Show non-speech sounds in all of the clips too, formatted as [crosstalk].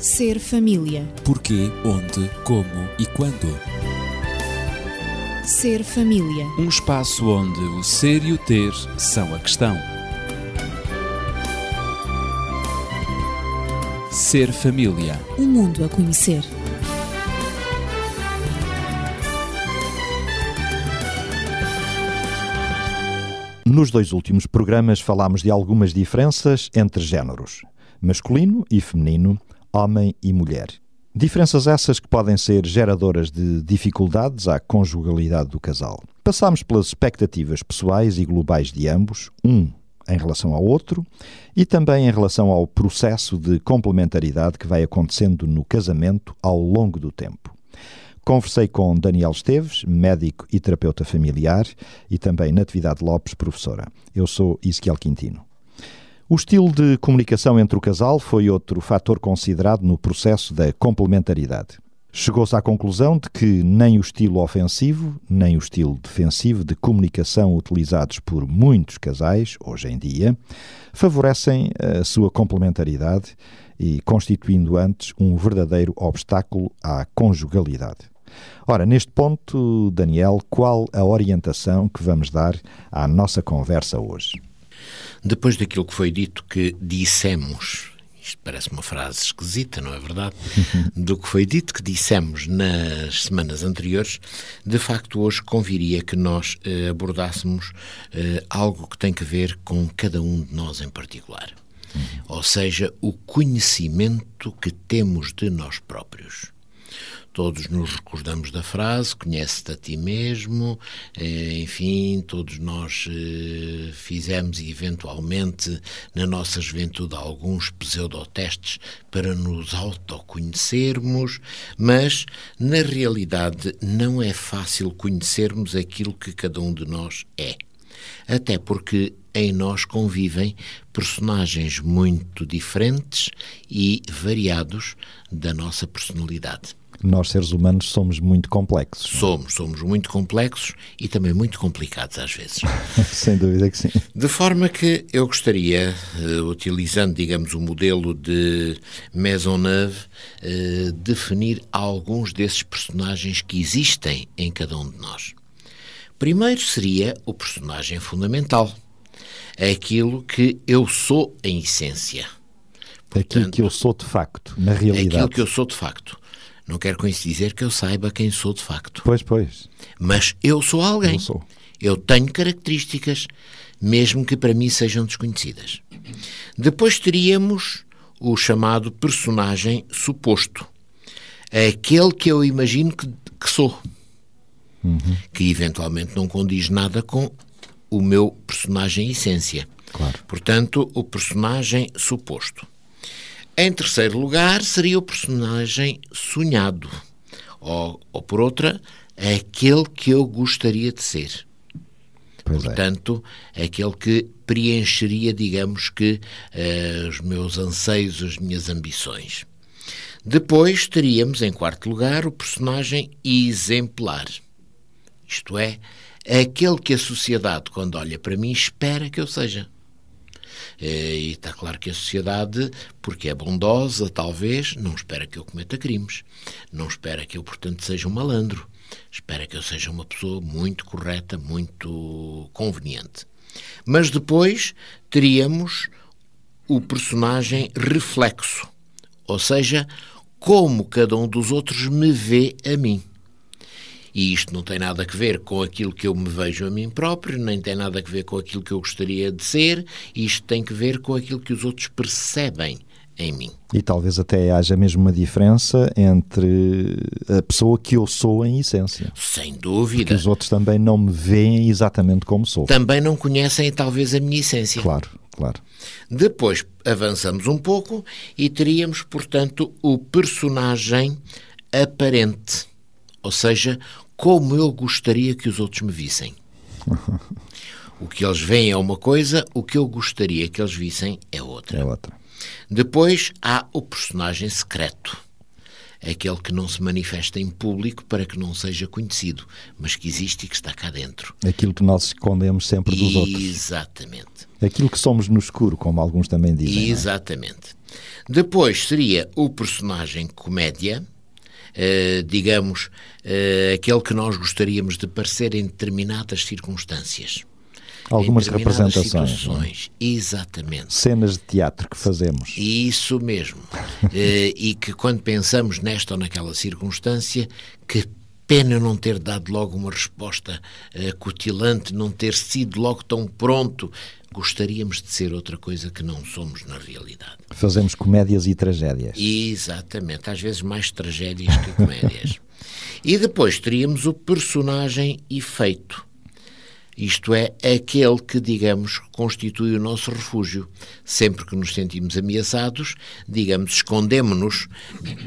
Ser família. Porquê, onde, como e quando. Ser família. Um espaço onde o ser e o ter são a questão. Ser família. Um mundo a conhecer. Nos dois últimos programas falámos de algumas diferenças entre géneros, masculino e feminino, homem e mulher. Diferenças essas que podem ser geradoras de dificuldades à conjugalidade do casal. Passámos pelas expectativas pessoais e globais de ambos, um em relação ao outro e também em relação ao processo de complementaridade que vai acontecendo no casamento ao longo do tempo. Conversei com Daniel Esteves, médico e terapeuta familiar, e também Natividade Lopes, professora. Eu sou Ezequiel Quintino. O estilo de comunicação entre o casal foi outro fator considerado no processo da complementaridade. Chegou-se à conclusão de que nem o estilo ofensivo, nem o estilo defensivo de comunicação utilizados por muitos casais, hoje em dia, favorecem a sua complementaridade e constituindo antes um verdadeiro obstáculo à conjugalidade. Ora, neste ponto, Daniel, qual a orientação que vamos dar à nossa conversa hoje? Depois daquilo que foi dito que dissemos, isto parece uma frase esquisita, não é verdade? [laughs] Do que foi dito que dissemos nas semanas anteriores, de facto hoje conviria que nós eh, abordássemos eh, algo que tem que ver com cada um de nós em particular. Uhum. Ou seja, o conhecimento que temos de nós próprios. Todos nos recordamos da frase, conhece-te a ti mesmo, eh, enfim, todos nós eh, fizemos eventualmente na nossa juventude alguns pseudotestes para nos autoconhecermos, mas na realidade não é fácil conhecermos aquilo que cada um de nós é. Até porque em nós convivem personagens muito diferentes e variados da nossa personalidade nós seres humanos somos muito complexos. É? Somos, somos muito complexos e também muito complicados às vezes. [laughs] Sem dúvida que sim. De forma que eu gostaria, uh, utilizando, digamos, o modelo de Maisonneuve, uh, definir alguns desses personagens que existem em cada um de nós. Primeiro seria o personagem fundamental, aquilo que eu sou em essência. Portanto, aquilo que eu sou de facto, na realidade. Aquilo que eu sou de facto. Não quero com isso dizer que eu saiba quem sou de facto. Pois, pois. Mas eu sou alguém. Eu sou. Eu tenho características, mesmo que para mim sejam desconhecidas. Depois teríamos o chamado personagem suposto. Aquele que eu imagino que, que sou. Uhum. Que eventualmente não condiz nada com o meu personagem essência. Claro. Portanto, o personagem suposto. Em terceiro lugar, seria o personagem sonhado, ou, ou por outra, aquele que eu gostaria de ser. Pois é. Portanto, é. aquele que preencheria, digamos que, uh, os meus anseios, as minhas ambições. Depois teríamos, em quarto lugar, o personagem exemplar. Isto é, aquele que a sociedade, quando olha para mim, espera que eu seja. Eh, e está claro que a sociedade, porque é bondosa, talvez, não espera que eu cometa crimes. Não espera que eu, portanto, seja um malandro. Espera que eu seja uma pessoa muito correta, muito conveniente. Mas depois teríamos o personagem reflexo, ou seja, como cada um dos outros me vê a mim. E isto não tem nada a ver com aquilo que eu me vejo a mim próprio, nem tem nada a ver com aquilo que eu gostaria de ser, isto tem que ver com aquilo que os outros percebem em mim. E talvez até haja mesmo uma diferença entre a pessoa que eu sou em essência. Sem dúvida. Porque os outros também não me veem exatamente como sou. Também não conhecem talvez a minha essência. Claro, claro. Depois avançamos um pouco e teríamos, portanto, o personagem aparente. Ou seja, como eu gostaria que os outros me vissem. [laughs] o que eles veem é uma coisa, o que eu gostaria que eles vissem é outra. É outra. Depois há o personagem secreto. aquele que não se manifesta em público para que não seja conhecido, mas que existe e que está cá dentro. Aquilo que nós escondemos sempre dos outros. Exatamente. Aquilo que somos no escuro, como alguns também dizem. é? Exatamente. Depois seria o personagem comédia, eh, digamos, uh, aquele que nós gostaríamos de parecer em determinadas circunstâncias. Algumas representações. é? Exatamente. Cenas de teatro que fazemos. Isso mesmo. [laughs] Eh, e que quando pensamos nesta ou naquela circunstância, que pena não ter dado logo uma resposta eh, cutilante, não ter sido logo tão pronto. Gostaríamos de ser outra coisa que não somos na realidade. Fazemos comédias e tragédias. Exatamente, às vezes mais tragédias que comédias. [laughs] e depois teríamos o personagem efeito. Isto é, aquele que, digamos, constitui o nosso refúgio. Sempre que nos sentimos ameaçados, digamos, escondemos-nos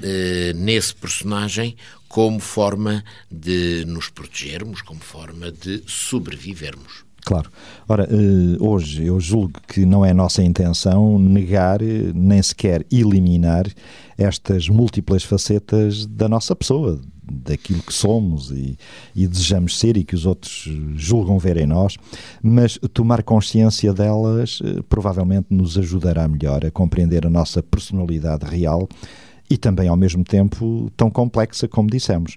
eh, nesse personagem como forma de nos protegermos, como forma de sobrevivermos. Claro. Ora, eh, hoje eu julgo que não é nossa intenção negar, eh, nem sequer eliminar estas múltiplas facetas da nossa pessoa, daquilo que somos e, e, desejamos ser e que os outros julgam ver em nós, mas tomar consciência delas eh, provavelmente nos ajudará melhor a compreender a nossa personalidade real e também ao mesmo tempo tão complexa como dissemos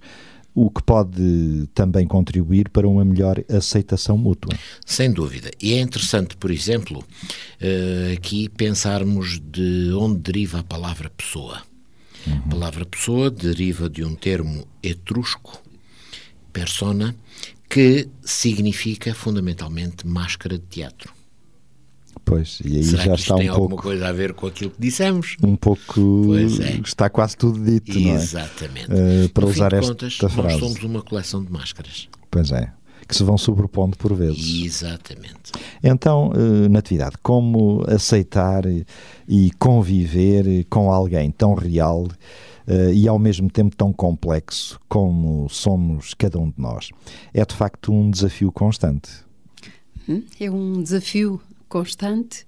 o que pode também contribuir para uma melhor aceitação mútua. Sem dúvida. E é interessante, por exemplo, aqui pensarmos de onde deriva a palavra pessoa. Uhum. A palavra pessoa deriva de um termo etrusco, persona, que significa fundamentalmente máscara de teatro. Pois, e aí Será já que está isto tem um alguma pouco. coisa a ver com aquilo que dissemos? Um pouco. Pois é. Está quase tudo dito, não é? Exatamente. Eh, para no usar fim de esta contas, frase. nós somos uma coleção de máscaras. Pois é. Que se vão sobrepondo por vezes. Exatamente. Então, eh, Natividade, como aceitar e conviver com alguém tão real eh, e ao mesmo tempo tão complexo como somos cada um de nós? É de facto um desafio constante. É um desafio constante.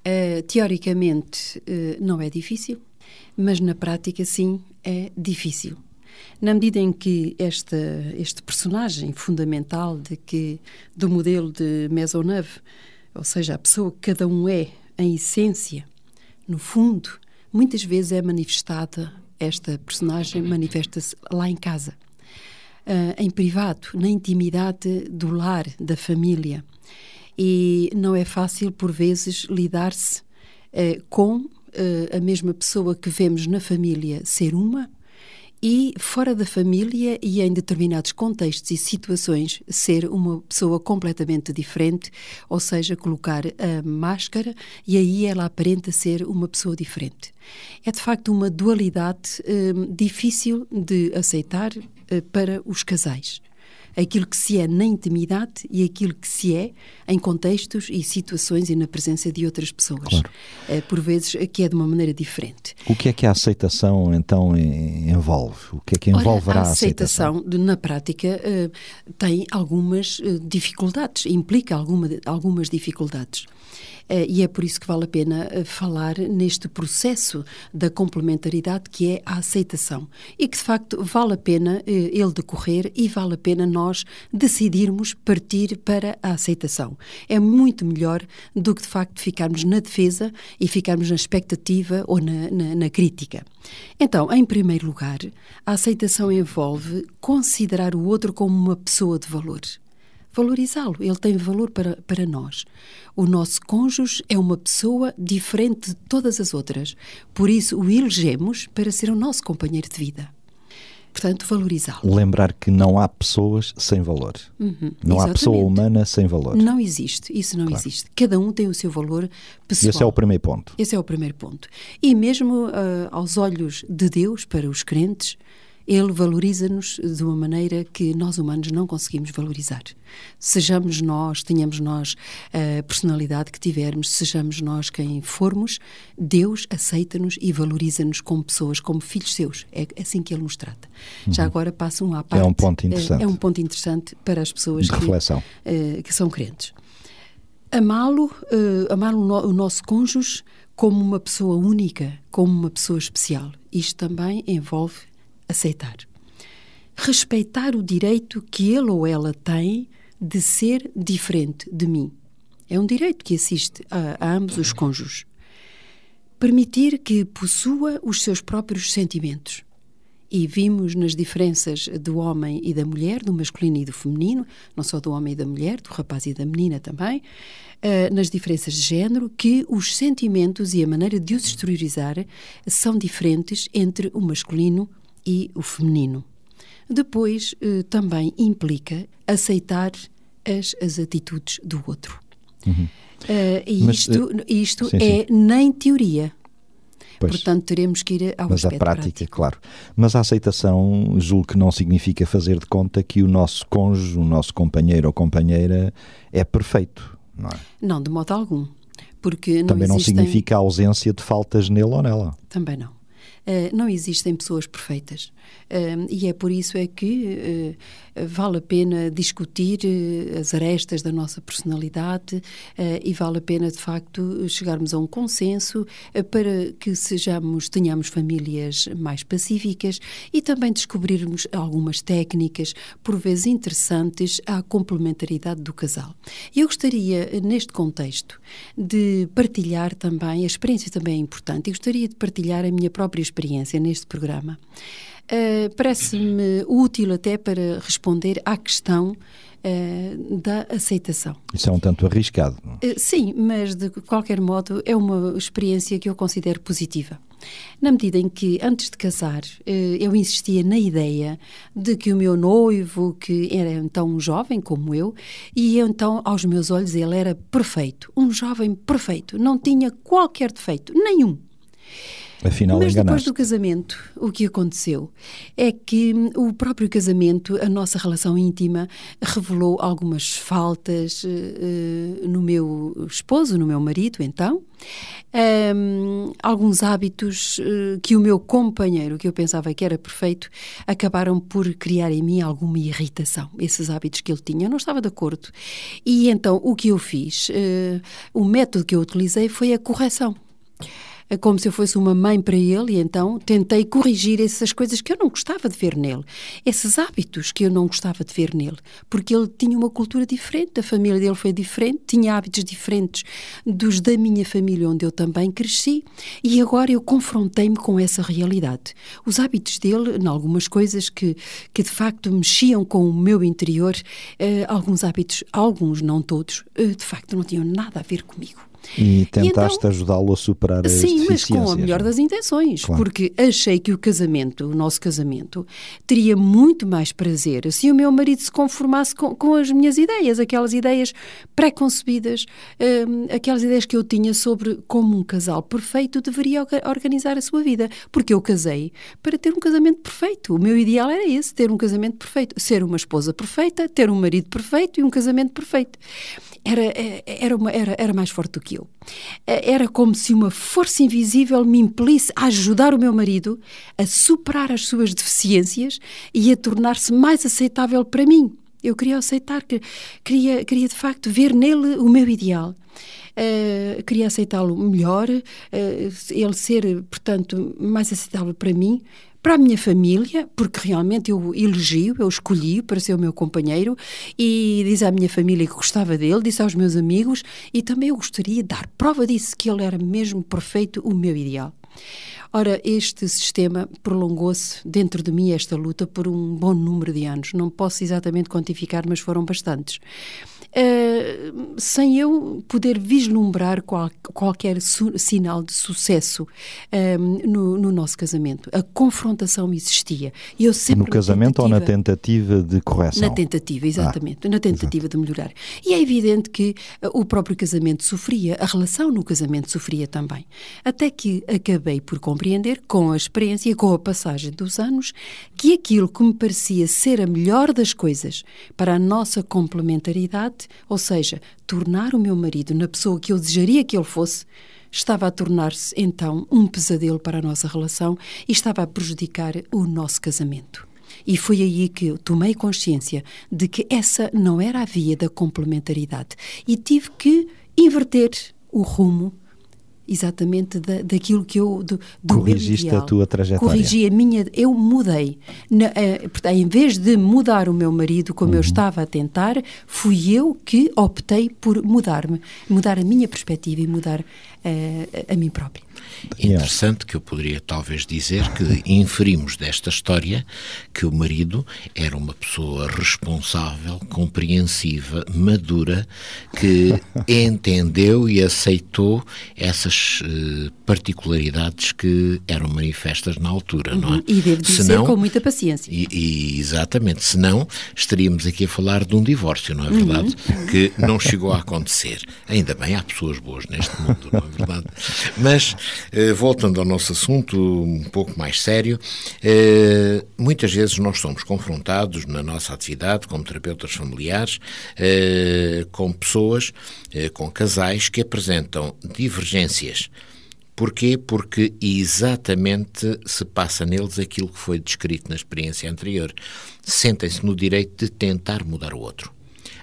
Uh, teoricamente uh, não é difícil, mas na prática sim é difícil. Na medida em que esta, este personagem fundamental de que, do modelo de Maisonneuve, ou seja, a pessoa que cada um é em essência, no fundo, muitas vezes é manifestada, esta personagem manifesta-se lá em casa, uh, em privado, na intimidade do lar, da família e não é fácil, por vezes, lidar-se eh, com eh, a mesma pessoa que vemos na família ser uma e fora da família e em determinados contextos e situações ser uma pessoa completamente diferente, ou seja, colocar a máscara e aí ela aparenta ser uma pessoa diferente. É de facto uma dualidade eh, difícil de aceitar para os casais aquilo que se é na intimidade e aquilo que se é em contextos e situações e na presença de outras pessoas. Claro. Por vezes que é de uma maneira diferente. O que é que a aceitação então envolve? O que é que envolverá Olha, a a aceitação? aceitação? na prática, tem algumas dificuldades, implica alguma, algumas dificuldades. E é por isso que vale a pena falar neste processo da complementaridade que é a aceitação. E que, de facto, vale a pena ele decorrer e vale a pena nós decidirmos partir para a aceitação. É muito melhor do que, de facto, ficarmos na defesa e ficarmos na expectativa ou na, na, na crítica. Então, em primeiro lugar, a aceitação envolve considerar o outro como uma pessoa de valor valorizá-lo. Ele tem valor para, para nós. O nosso cônjuge é uma pessoa diferente de todas as outras. Por isso, o elegemos para ser o nosso companheiro de vida. Portanto, valorizá-lo. Lembrar que não há pessoas sem valor. Uhum, não há exatamente. pessoa humana sem valor. Não existe. Isso não Claro. existe. Cada um tem o seu valor pessoal. Esse é o primeiro ponto. Esse é o primeiro ponto. E mesmo ah, aos olhos de Deus, para os crentes, Ele valoriza-nos de uma maneira que nós humanos não conseguimos valorizar. Sejamos nós, tenhamos nós a personalidade que tivermos, sejamos nós quem formos, Deus aceita-nos e valoriza-nos como pessoas, como filhos seus. É assim que Ele nos trata. Já agora passa um à parte. Uhum. um ponto interessante. É, um ponto interessante para as pessoas que, eh, que são crentes. Amá-lo, eh, amar o, no- o nosso cônjuge como uma pessoa única, como uma pessoa especial. Isto também envolve aceitar. Respeitar o direito que ele ou ela tem de ser diferente de mim. É um direito que assiste a, a ambos os cônjuges. Permitir que possua os seus próprios sentimentos. E vimos nas diferenças do homem e da mulher, do masculino e do feminino, não só do homem e da mulher, do rapaz e da menina também, uh, nas diferenças de género, que os sentimentos e a maneira de os exteriorizar são diferentes entre o masculino e o feminino. Depois, uh, também implica aceitar as, as atitudes do outro. Uhum. Uh, e Mas, isto, isto sim, é sim. nem teoria. Pois. Portanto, teremos que ir ao Mas a prática, prático. claro. Mas a aceitação, julgo que não significa fazer de conta que o nosso cônjuge, o nosso companheiro ou companheira é perfeito, não é? Não, de modo algum. Porque não Também existem... não significa a ausência de faltas nele ou nela. Também não. Uh, não existem pessoas perfeitas. Uh, e é por isso é que uh, vale a pena discutir eh, as arestas da nossa personalidade eh, e vale a pena, de facto, chegarmos a um consenso para que sejamos, tenhamos famílias mais pacíficas e também descobrirmos algumas técnicas, por vezes interessantes, à complementaridade do casal. Eu gostaria, neste contexto, de partilhar também, a experiência também é importante, eu gostaria de partilhar a minha própria experiência neste programa. Uh, Parece-me útil até para responder à questão uh, da aceitação. Isso é um tanto arriscado. Uh, sim, mas de qualquer modo é uma experiência que eu considero positiva. Na medida em que, antes de casar, eu insistia na ideia de que o meu noivo, que era então um jovem como eu, e eu, então, aos meus olhos, ele era perfeito. Um jovem perfeito. Não tinha qualquer defeito, nenhum. Afinal, Mas enganaste. depois do casamento, o que aconteceu é que o próprio casamento, a nossa relação íntima, revelou algumas faltas uh, no meu esposo, no meu marido, então. Um, alguns hábitos uh, que o meu companheiro, que eu pensava que era perfeito, acabaram por criar em mim alguma irritação. Esses hábitos que ele tinha, eu não estava de acordo. E então o que eu fiz, uh, o método que eu utilizei foi a correção. É como se eu fosse uma mãe para ele, e então tentei corrigir essas coisas que eu não gostava de ver nele, esses hábitos que eu não gostava de ver nele, porque ele tinha uma cultura diferente, a família dele foi diferente, tinha hábitos diferentes dos da minha família, onde eu também cresci, e agora eu confrontei-me com essa realidade. Os hábitos dele, em algumas coisas que, que de facto mexiam com o meu interior, eh, alguns hábitos, alguns, não todos, eh, de facto não tinham nada a ver comigo. E tentaste então, ajudá-lo a superar as Sim, mas com a melhor das intenções, claro. porque achei que o casamento, o nosso casamento, teria muito mais prazer se o meu marido se conformasse com, com as minhas ideias, aquelas ideias pré-concebidas, hum, aquelas ideias que eu tinha sobre como um casal perfeito deveria organizar a sua vida, porque eu casei para ter um casamento perfeito. O meu ideal era esse, ter um casamento perfeito, ser uma esposa perfeita, ter um marido perfeito e um casamento perfeito. Era, eh, era, uma, era, era mais forte do que Eh, era como se uma força invisível me impelisse a ajudar o meu marido a superar as suas deficiências e a tornar-se mais aceitável para mim. Eu queria aceitar, queria, queria de facto ver nele o meu ideal. Uh, queria aceitá-lo melhor, uh, ele ser, portanto, mais aceitável para mim, para a minha família, porque realmente eu elegi, eu escolhi para ser o meu companheiro e disse à minha família que gostava dele, disse aos meus amigos e também eu gostaria de dar prova disso, que ele era mesmo perfeito, o meu ideal. Ora, este sistema prolongou-se dentro de mim, esta luta, por um bom número de anos. Não posso exatamente quantificar, mas foram bastantes. Uh, sem eu poder vislumbrar qual, qualquer sinal de sucesso uh, no, no, nosso casamento. A confrontação existia. E eu sempre no casamento ou na tentativa de correção? Na tentativa, exatamente. Ah, na tentativa de melhorar. E é evidente que uh, o próprio casamento sofria, a relação no casamento sofria também. Até que acabei por compreender, com a experiência e com a passagem dos anos, que aquilo que me parecia ser a melhor das coisas para a nossa complementaridade ou seja, tornar o meu marido na pessoa que eu desejaria que ele fosse, estava a tornar-se então um pesadelo para a nossa relação e estava a prejudicar o nosso casamento. E foi aí que eu tomei consciência de que essa não era a via da complementaridade e tive que inverter o rumo exatamente da, daquilo que eu do, do corrigiste a tua trajetória. Corrigi a minha, eu mudei. Na, portanto, em vez de mudar o meu marido como uhum. eu estava a tentar, fui eu que optei por mudar-me, mudar a minha perspectiva e mudar uh, a mim própria. Interessante que eu poderia talvez dizer que inferimos desta história que o marido era uma pessoa responsável, compreensiva, madura, que [laughs] entendeu e aceitou essas uh, particularidades que eram manifestas na altura, uhum. não é? Uhum. E devo dizer senão, com muita paciência. E, e, exatamente, senão estaríamos aqui a falar de um divórcio, não é verdade? Uhum. Que não chegou a acontecer. Ainda bem, há pessoas boas neste mundo, não é verdade? [laughs] Mas voltando ao nosso assunto um pouco mais sério, eh, muitas vezes nós somos confrontados na nossa atividade como terapeutas familiares eh, com pessoas, com casais que apresentam divergências. Porquê? Porque exatamente se passa neles aquilo que foi descrito na experiência anterior. Sentem-se no direito de tentar mudar o outro.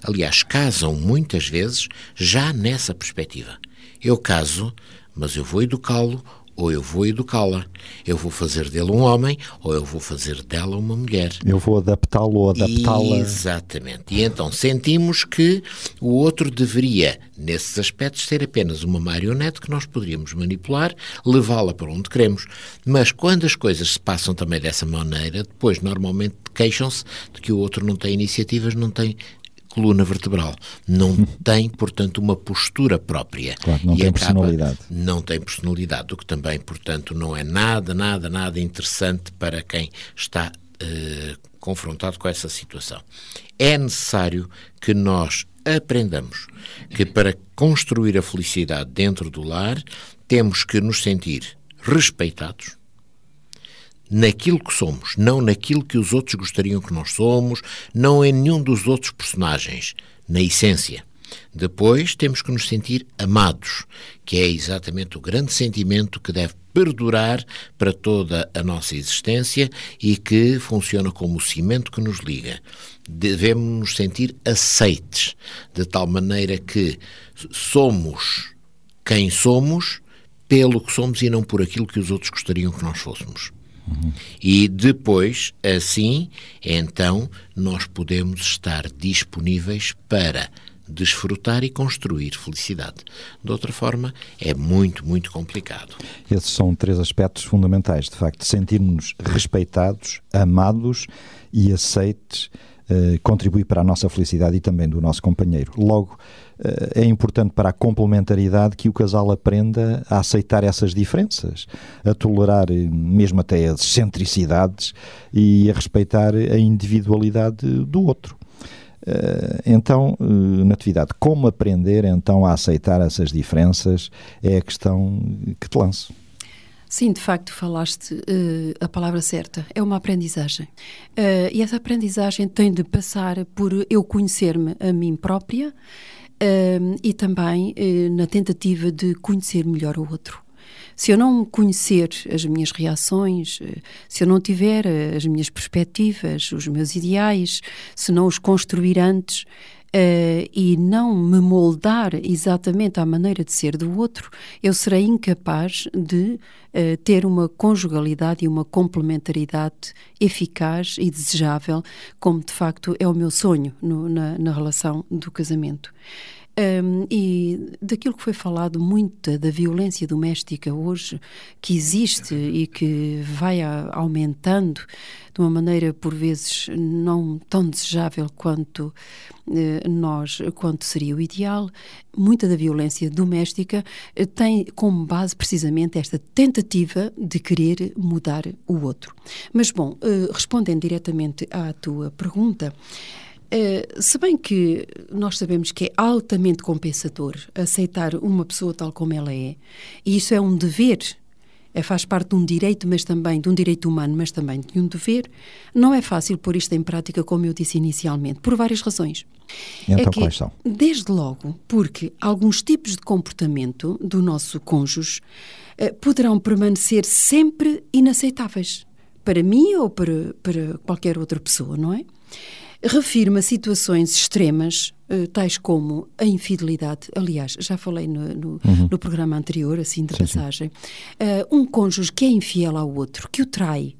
Aliás, casam muitas vezes já nessa perspectiva. Eu caso mas eu vou educá-lo ou eu vou educá-la. Eu vou fazer dele um homem ou eu vou fazer dela uma mulher. Eu vou adaptá-lo ou adaptá-la. Exatamente. E então sentimos que o outro deveria, nesses aspectos, ser apenas uma marionete que nós poderíamos manipular, levá-la para onde queremos. Mas quando as coisas se passam também dessa maneira, depois normalmente queixam-se de que o outro não tem iniciativas, não tem coluna vertebral. Não tem, portanto, uma postura própria. Claro, não e tem acaba, personalidade. Não tem personalidade, o que também, portanto, não é nada, nada, nada interessante para quem está uh, confrontado com essa situação. É necessário que nós aprendamos que para construir a felicidade dentro do lar temos que nos sentir respeitados, naquilo que somos, não naquilo que os outros gostariam que nós somos, não em nenhum dos outros personagens, na essência. Depois temos que nos sentir amados, que é exatamente o grande sentimento que deve perdurar para toda a nossa existência e que funciona como o cimento que nos liga. Devemos nos sentir aceites, de tal maneira que somos quem somos pelo que somos e não por aquilo que os outros gostariam que nós fôssemos. E depois, assim, então, nós podemos estar disponíveis para desfrutar e construir felicidade. De outra forma, é muito, muito complicado. Esses são três aspectos fundamentais, de facto, sentirmos respeitados, amados e aceites contribui para a nossa felicidade e também do nosso companheiro. Logo, eh, é importante para a complementaridade que o casal aprenda a aceitar essas diferenças, a tolerar eh, mesmo até as excentricidades e a respeitar a individualidade do outro. Então, Natividade, como aprender então a aceitar essas diferenças é a questão que te lanço. Sim, de facto, falaste uh, a palavra certa. É uma aprendizagem. Uh, e essa aprendizagem tem de passar por eu conhecer-me a mim própria uh, e também na tentativa de conhecer melhor o outro. Se eu não conhecer as minhas reações, se eu não tiver as minhas perspectivas, os meus ideais, se não os construir antes, uh, e não me moldar exatamente à maneira de ser do outro, eu serei incapaz de uh, ter uma conjugalidade e uma complementaridade eficaz e desejável, como de facto é o meu sonho no, na, na relação do casamento. Um, e daquilo que foi falado muito da violência doméstica hoje, que existe e que vai a, aumentando de uma maneira por vezes não tão desejável quanto eh, nós, quanto seria o ideal, muita da violência doméstica eh, tem como base precisamente esta tentativa de querer mudar o outro. Mas bom, eh, respondendo diretamente à tua pergunta, Uh, se bem que nós sabemos que é altamente compensador aceitar uma pessoa tal como ela é, e isso é um dever, é, faz parte de um direito, mas também de um direito humano, mas também de um dever, não é fácil pôr isto em prática, como eu disse inicialmente, por várias razões. Então, é que, quais são? Desde logo, porque alguns tipos de comportamento do nosso cônjuge uh, poderão permanecer sempre inaceitáveis para mim ou para, para qualquer outra pessoa, não é? Refirma situações extremas, uh, tais como a infidelidade. Aliás, já falei no, no, uhum. no programa anterior, assim de sim, passagem. Uh, um cônjuge que é infiel ao outro, que o trai,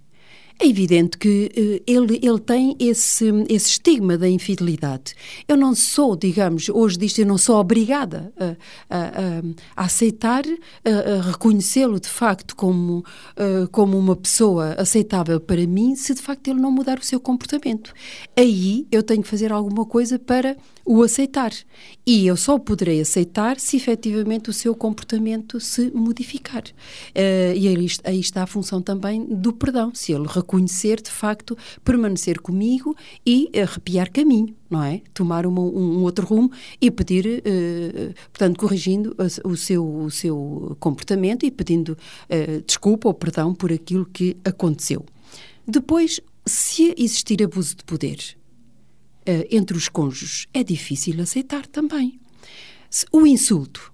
é evidente que uh, ele, ele tem esse, esse estigma da infidelidade. Eu não sou, digamos, hoje disto, eu não sou obrigada a, a, a aceitar, a, a reconhecê-lo de facto como, uh, como uma pessoa aceitável para mim, se de facto ele não mudar o seu comportamento. Aí eu tenho que fazer alguma coisa para o aceitar. E eu só poderei aceitar se efetivamente o seu comportamento se modificar. Uh, e aí, aí, está a função também do perdão, se ele reconhecer de facto, permanecer comigo e arrepiar caminho, não é? Tomar uma, um, um, outro rumo e pedir, uh, portanto, corrigindo o seu, o seu comportamento e pedindo uh, desculpa ou perdão por aquilo que aconteceu. Depois, se existir abuso de poder, uh, entre os cônjuges é difícil aceitar também. O insulto.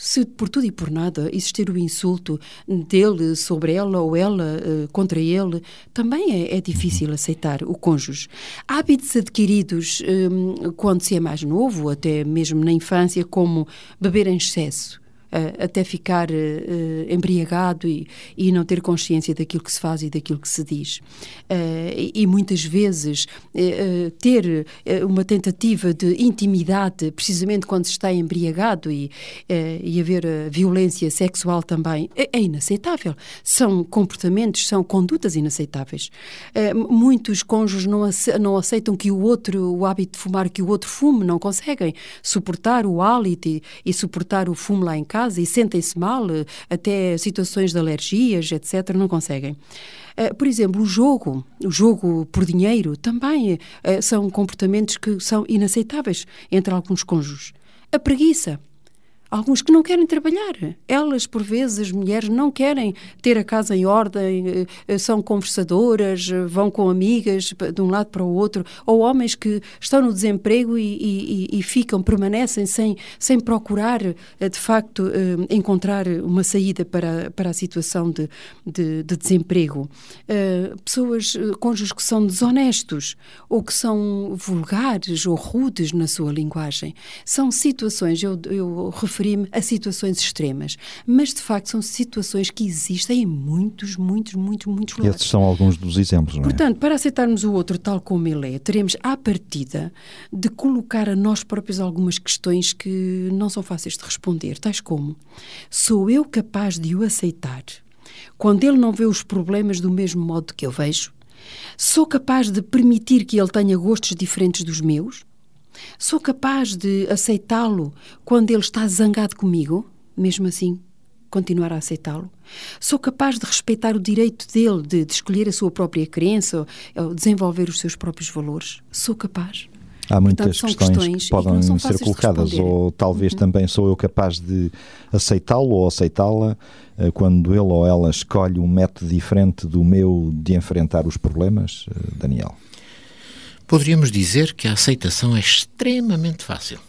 Se por tudo e por nada existir o insulto dele sobre ela ou ela uh, contra ele, também é, é, difícil aceitar o cônjuge. Hábitos adquiridos um, quando se é mais novo, até mesmo na infância, como beber em excesso, uh, até ficar uh, embriagado e, e, não ter consciência daquilo que se faz e daquilo que se diz. E, e, muitas vezes ter uma tentativa de intimidade, precisamente quando se está embriagado e, e haver violência sexual também, é, é, inaceitável. São comportamentos, são condutas inaceitáveis. muitos cônjuges não, não aceitam que o outro, o hábito de fumar, que o outro fume, não conseguem suportar o hálito e, e suportar o fumo lá em casa casa e sentem-se mal, eh, até situações de alergias, etc., não conseguem. Eh, por exemplo, o jogo, o jogo por dinheiro, também eh, são comportamentos que são inaceitáveis entre alguns cônjuges. A preguiça. Alguns que não querem trabalhar. Elas, por vezes, as mulheres não querem ter a casa em ordem, eh, eh, são conversadoras, vão com amigas de um lado para o outro, ou homens que estão no desemprego e, e, e ficam, permanecem sem, sem procurar, eh, de facto, encontrar uma saída para, para a situação de, de, de desemprego. Pessoas, cônjuges que são desonestos ou que são vulgares ou rudes na sua linguagem. São situações, eu, eu refiro referi-me a situações extremas, mas de facto são situações que existem em muitos, muitos, muitos, muitos lugares. Esses são alguns dos exemplos, não é? Portanto, para aceitarmos o outro tal como ele é, teremos à partida de colocar a nós próprios algumas questões que não são fáceis de responder, tais como: sou eu capaz de o aceitar quando ele não vê os problemas do mesmo modo que eu vejo? Sou capaz de permitir que ele tenha gostos diferentes dos meus? Sou capaz de aceitá-lo quando ele está zangado comigo, mesmo assim continuar a aceitá-lo? Sou capaz de respeitar o direito dele de, de escolher a sua própria crença ou desenvolver os seus próprios valores? Sou capaz? Há muitas Portanto, questões, questões, que podem que ser colocadas, ou talvez uhum. também sou eu capaz de aceitá-lo ou aceitá-la eh, quando ele ou ela escolhe um método diferente do meu de enfrentar os problemas, eh, Daniel? Poderíamos dizer que a aceitação é extremamente fácil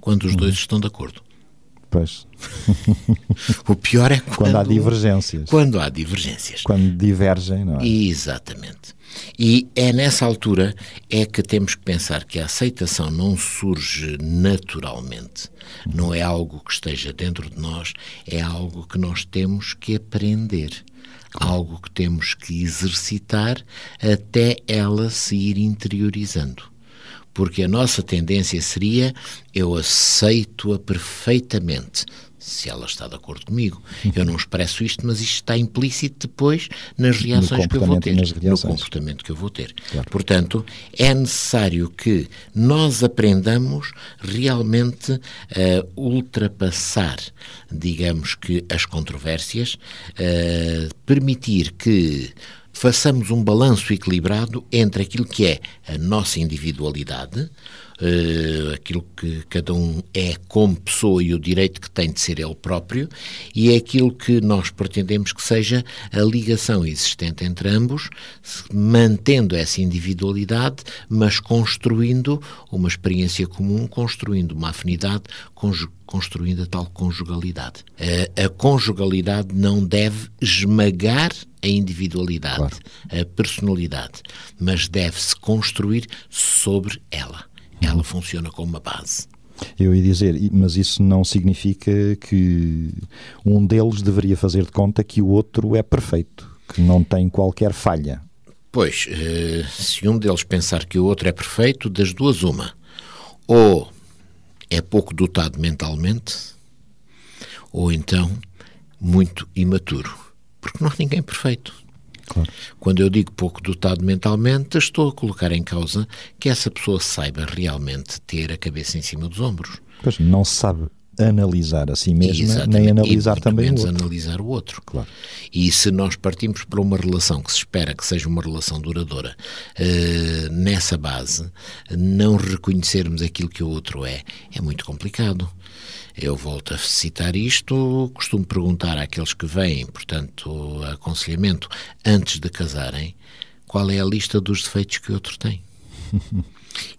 quando os dois uhum. estão de acordo. Pois. [laughs] o pior é quando, quando, há divergências. Quando há divergências. Quando divergem, não é? Exatamente. E é nessa altura é que temos que pensar que a aceitação não surge naturalmente. Não é algo que esteja dentro de nós, é algo que nós temos que aprender algo que temos que exercitar até ela se ir interiorizando. Porque a nossa tendência seria eu aceito-a perfeitamente, se ela está de acordo comigo. Eu não expresso isto, mas isto está implícito depois nas reações que eu vou ter, no comportamento que eu vou ter. Claro. Portanto, é necessário que nós aprendamos realmente a ultrapassar, digamos que, as controvérsias, a permitir que façamos um balanço equilibrado entre aquilo que é a nossa individualidade, uh, aquilo que cada um é como pessoa e o direito que tem de ser ele próprio, e é aquilo que nós pretendemos que seja a ligação existente entre ambos, mantendo essa individualidade, mas construindo uma experiência comum, construindo uma afinidade, construindo a tal conjugalidade. A, a conjugalidade não deve esmagar a individualidade, claro. a personalidade, mas deve-se construir sobre ela. Ela funciona como uma base. Eu ia dizer, mas isso não significa que um deles deveria fazer de conta que o outro é perfeito, que não tem qualquer falha. Pois, eh, se um deles pensar que o outro é perfeito, das duas, uma. Ou é pouco dotado mentalmente, ou então muito imaturo. Porque não há ninguém perfeito. Claro. Quando eu digo pouco dotado mentalmente, estou a colocar em causa que essa pessoa saiba realmente ter a cabeça em cima dos ombros. Pois não sabe analisar a si mesma, Exatamente. nem analisar também menos o outro. analisar o outro. Claro. E se nós partimos para uma relação que se espera que seja uma relação duradoura, uh, nessa base, não reconhecermos aquilo que o outro é, é muito complicado. Eu volto a citar isto, costumo perguntar àqueles que vêm, portanto, aconselhamento, antes de casarem, qual é a lista dos defeitos que o outro tem. [laughs]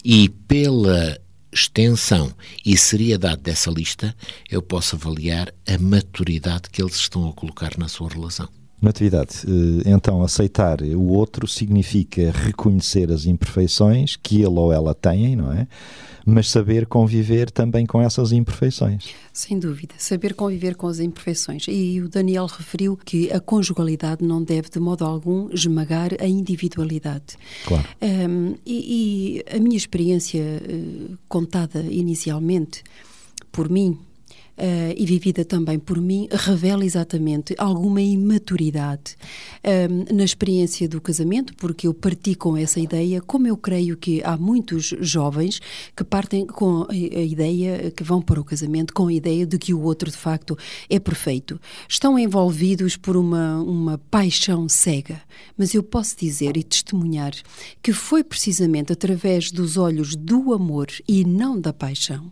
e pela extensão e seriedade dessa lista, eu posso avaliar a maturidade que eles estão a colocar na sua relação. Natividade, eh, então aceitar o outro significa reconhecer as imperfeições que ele ou ela têm, não é? Mas saber conviver também com essas imperfeições. Sem dúvida, saber conviver com as imperfeições. E o Daniel referiu que a conjugalidade não deve de modo algum esmagar a individualidade. Claro. Um, e, e, a minha experiência uh, contada inicialmente por mim uh, e vivida também por mim, revela exatamente alguma imaturidade uh, na experiência do casamento, porque eu parti com essa ideia, como eu creio que há muitos jovens que partem com a ideia, que vão para o casamento com a ideia de que o outro de facto é perfeito. Estão envolvidos por uma, uma paixão cega, mas eu posso dizer e testemunhar que foi precisamente através dos olhos do amor e não da paixão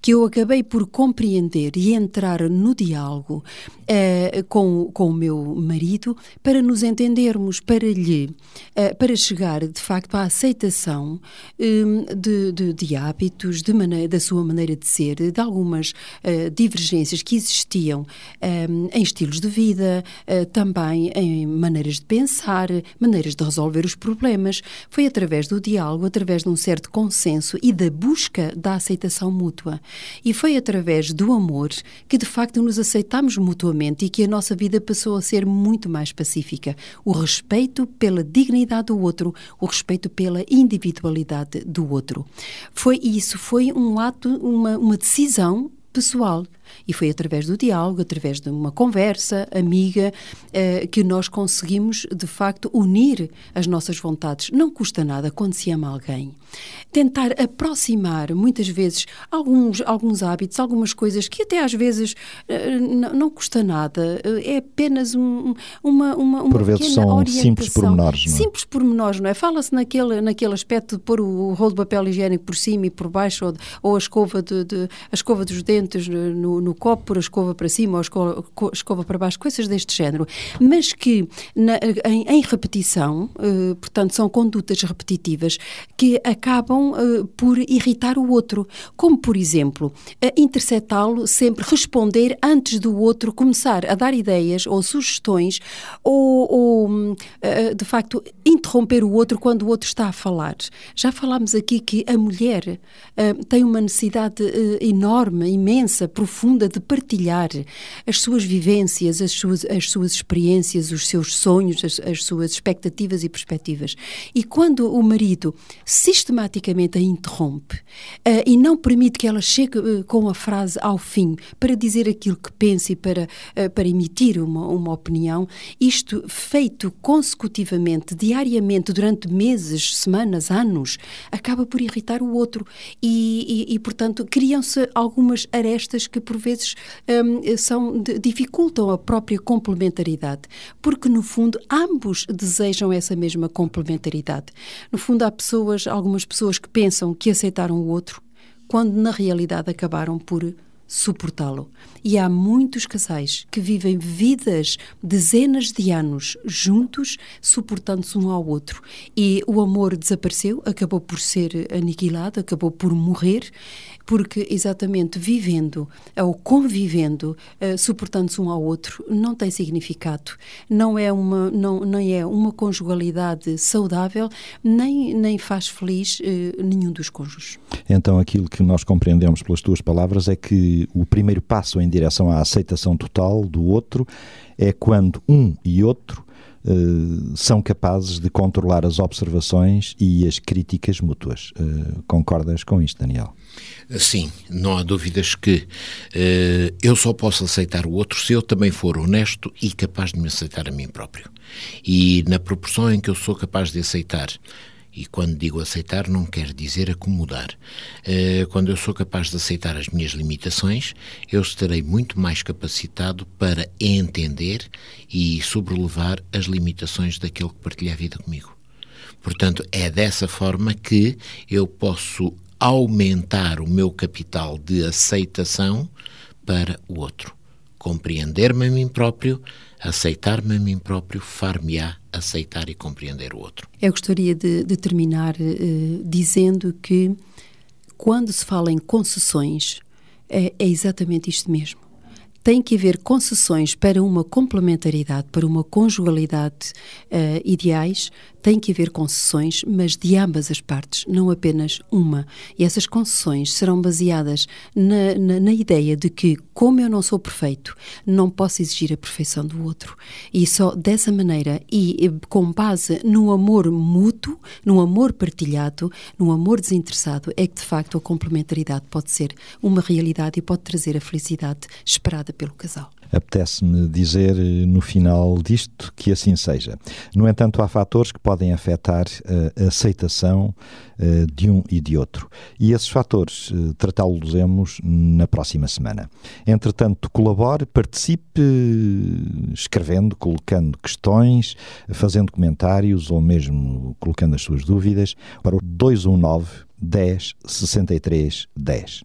que eu acabei por compreender e entrar no diálogo uh, com, com o meu marido para nos entendermos, para lhe, uh, para chegar de facto à aceitação um, de, de, de, hábitos, de maneira, da sua maneira de ser, de algumas uh, divergências que existiam um, em estilos de vida, também em maneiras de pensar, maneiras de resolver os problemas. Foi através do diálogo, através de um certo consenso e da busca da aceitação mútua. E foi através do amor que de facto nos aceitamos mutuamente e que a nossa vida passou a ser muito mais pacífica. O respeito pela dignidade do outro, o respeito pela individualidade do outro. Foi isso, foi um ato, uma, uma decisão pessoal. E foi através do diálogo, através de uma conversa amiga, eh, que nós conseguimos, de facto, unir as nossas vontades. Não custa nada quando se ama alguém. Tentar aproximar, muitas vezes, alguns, alguns hábitos, algumas coisas que até às vezes eh, não, custa nada. Eh, é apenas um, uma, uma, uma Por vezes são orientação. simples pormenores, não é? Simples pormenores, não é? Fala-se naquele, naquele aspecto de pôr o rolo de papel higiênico por cima e por baixo, ou, ou a, escova de, de, a escova dos dentes no, no copo, por a escova para cima ou a escova, para baixo, coisas deste género, mas que na, em, em, repetição, uh, portanto, são condutas repetitivas que acabam uh, por irritar o outro, como, por exemplo, interceptá-lo sempre, responder antes do outro começar a dar ideias ou sugestões ou, ou uh, de facto, interromper o outro quando o outro está a falar. Já falámos aqui que a mulher tem uma necessidade enorme, imensa, profunda de partilhar as suas vivências, as suas, as suas experiências, os seus sonhos, as, as suas expectativas e perspectivas. E quando o marido sistematicamente a interrompe uh, e não permite que ela chegue uh, com a frase ao fim para dizer aquilo que pensa e para, uh, para emitir uma, uma opinião, isto feito consecutivamente, diariamente, durante meses, semanas, anos, acaba por irritar o outro e, e, e portanto, criam-se algumas arestas que, por por vezes um, são, dificultam a própria complementaridade, porque no fundo ambos desejam essa mesma complementaridade. No fundo há pessoas, algumas pessoas que pensam que aceitaram o outro, quando na realidade acabaram por suportá-lo. E há muitos casais que vivem vidas, dezenas de anos juntos, suportando-se um ao outro. E o amor desapareceu, acabou por ser aniquilado, acabou por morrer porque exatamente vivendo ou convivendo, uh, suportando-se um ao outro, não tem significado. Não é uma, não, nem é uma conjugalidade saudável, nem, nem faz feliz uh, nenhum dos cônjuges. Então, aquilo que nós compreendemos pelas tuas palavras é que o primeiro passo em direção à aceitação total do outro é quando um e outro Uh, são capazes de controlar as observações e as críticas mútuas. Uh, concordas com isto, Daniel? Sim, não há dúvidas que uh, eu só posso aceitar o outro se eu também for honesto e capaz de me aceitar a mim próprio. E na proporção em que eu sou capaz de aceitar e quando digo aceitar, não quer dizer acomodar. Uh, quando eu sou capaz de aceitar as minhas limitações, eu estarei muito mais capacitado para entender e sobrelevar as limitações daquele que partilha a vida comigo. Portanto, é dessa forma que eu posso aumentar o meu capital de aceitação para o outro. Compreender-me a mim próprio, aceitar-me a mim próprio, far-me-á aceitar e compreender o outro. Eu gostaria de, de terminar uh, dizendo que quando se fala em concessões, é, é exatamente isto mesmo tem que haver concessões para uma complementaridade, para uma conjugalidade uh, ideais, tem que haver concessões, mas de ambas as partes, não apenas uma. E essas concessões serão baseadas na, na, na, ideia de que, como eu não sou perfeito, não posso exigir a perfeição do outro. E só dessa maneira, e com base no amor mútuo, no amor partilhado, no amor desinteressado, é que de facto a complementaridade pode ser uma realidade e pode trazer a felicidade esperada pelo casal apetece-me dizer eh, no final disto que assim seja. No entanto, há fatores que podem afetar eh, a aceitação eh, de um e de outro. E esses fatores tratá-los-emos na próxima semana. Entretanto, colabore, participe escrevendo, colocando questões, fazendo comentários ou mesmo colocando as suas dúvidas para o 219 10 63 10.